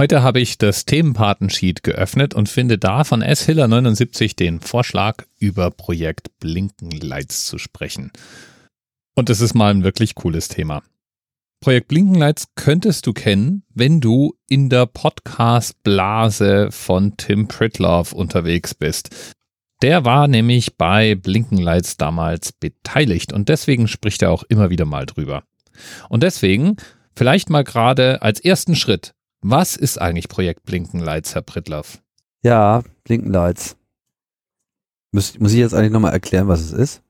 Heute habe ich das Themenpatensheet geöffnet und finde da von S. Hiller 79 den Vorschlag, über Projekt Blinkenlights zu sprechen. Und es ist mal ein wirklich cooles Thema. Projekt Blinkenlights könntest du kennen, wenn du in der Podcast-Blase von Tim Pritloff unterwegs bist. Der war nämlich bei Blinkenlights damals beteiligt und deswegen spricht er auch immer wieder mal drüber. Und deswegen vielleicht mal gerade als ersten Schritt, was ist eigentlich Projekt Blinkenlights, Herr Pritloff? Ja, Blinkenlights. Muss, muss ich jetzt eigentlich nochmal erklären, was es ist?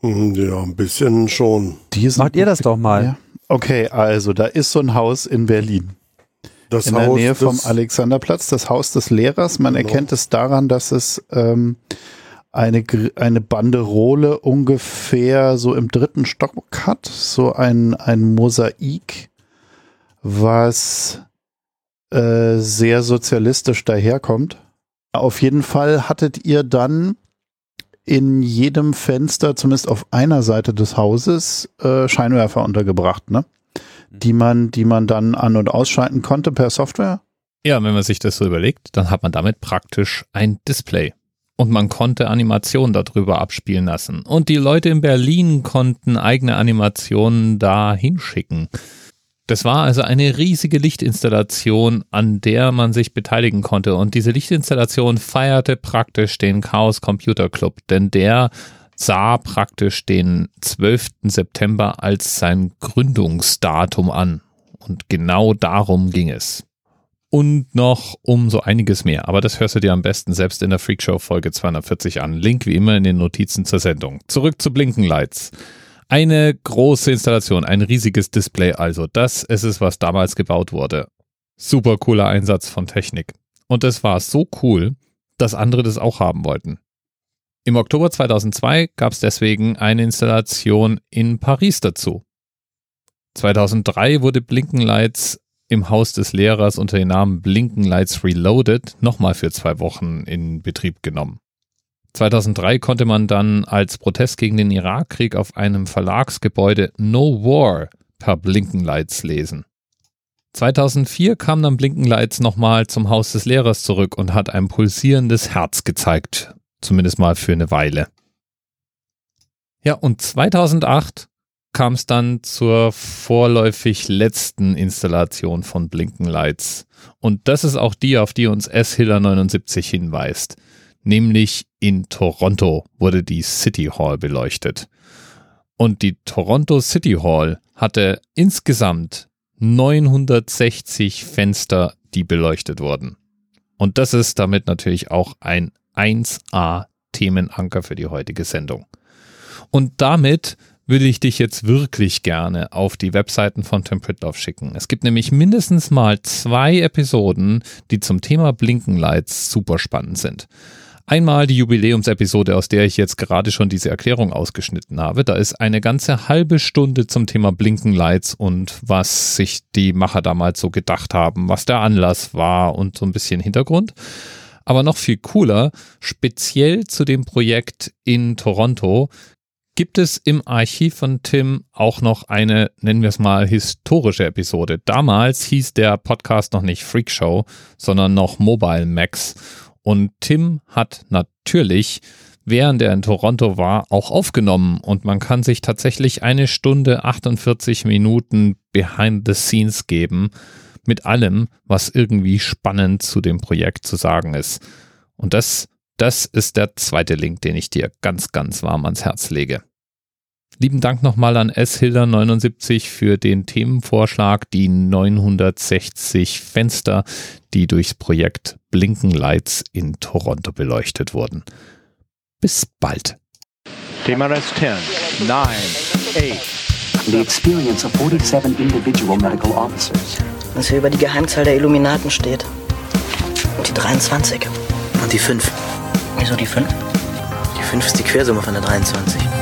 Hm, ja, ein bisschen schon. Macht ihr das doch mal. Ja. Okay, also da ist so ein Haus in Berlin. Das in Haus der Nähe vom Alexanderplatz, das Haus des Lehrers. Man genau. erkennt es daran, dass es ähm, eine, eine Banderole ungefähr so im dritten Stock hat, so ein, ein Mosaik, was äh, sehr sozialistisch daherkommt. Auf jeden Fall hattet ihr dann in jedem Fenster, zumindest auf einer Seite des Hauses, äh, Scheinwerfer untergebracht, ne? Die man, die man dann an- und ausschalten konnte per Software? Ja, wenn man sich das so überlegt, dann hat man damit praktisch ein Display. Und man konnte Animationen darüber abspielen lassen. Und die Leute in Berlin konnten eigene Animationen da hinschicken. Das war also eine riesige Lichtinstallation, an der man sich beteiligen konnte. Und diese Lichtinstallation feierte praktisch den Chaos Computer Club, denn der sah praktisch den 12. September als sein Gründungsdatum an. Und genau darum ging es. Und noch um so einiges mehr. Aber das hörst du dir am besten selbst in der Freakshow Folge 240 an. Link wie immer in den Notizen zur Sendung. Zurück zu Blinkenlights. Eine große Installation, ein riesiges Display also. Das ist es, was damals gebaut wurde. Super cooler Einsatz von Technik. Und es war so cool, dass andere das auch haben wollten. Im Oktober 2002 gab es deswegen eine Installation in Paris dazu. 2003 wurde Blinkenlights im Haus des Lehrers unter dem Namen Blinkenlights Reloaded nochmal für zwei Wochen in Betrieb genommen. 2003 konnte man dann als Protest gegen den Irakkrieg auf einem Verlagsgebäude No War per Blinkenlights lesen. 2004 kam dann Blinkenlights nochmal zum Haus des Lehrers zurück und hat ein pulsierendes Herz gezeigt, zumindest mal für eine Weile. Ja, und 2008 kam es dann zur vorläufig letzten Installation von Blinkenlights. Und das ist auch die, auf die uns S. Hiller 79 hinweist nämlich in Toronto wurde die City Hall beleuchtet. Und die Toronto City Hall hatte insgesamt 960 Fenster, die beleuchtet wurden. Und das ist damit natürlich auch ein 1A Themenanker für die heutige Sendung. Und damit würde ich dich jetzt wirklich gerne auf die Webseiten von Tim Pritloff schicken. Es gibt nämlich mindestens mal zwei Episoden, die zum Thema Blinkenlights super spannend sind. Einmal die Jubiläumsepisode, aus der ich jetzt gerade schon diese Erklärung ausgeschnitten habe. Da ist eine ganze halbe Stunde zum Thema Blinkenlights und was sich die Macher damals so gedacht haben, was der Anlass war und so ein bisschen Hintergrund. Aber noch viel cooler, speziell zu dem Projekt in Toronto, gibt es im Archiv von Tim auch noch eine, nennen wir es mal, historische Episode. Damals hieß der Podcast noch nicht Freak Show, sondern noch Mobile Max. Und Tim hat natürlich, während er in Toronto war, auch aufgenommen und man kann sich tatsächlich eine Stunde 48 Minuten behind the scenes geben mit allem, was irgendwie spannend zu dem Projekt zu sagen ist. Und das, das ist der zweite Link, den ich dir ganz, ganz warm ans Herz lege. Lieben Dank nochmal an S. Hilder 79 für den Themenvorschlag, die 960 Fenster, die durchs Projekt Blinken Lights in Toronto beleuchtet wurden. Bis bald. TMRS 10, 9, 8. The experience of 47 individual medical officers. Was hier über die Geheimzahl der Illuminaten steht. Und die 23. Und die 5. Wieso die 5? Die 5 ist die Quersumme von der 23.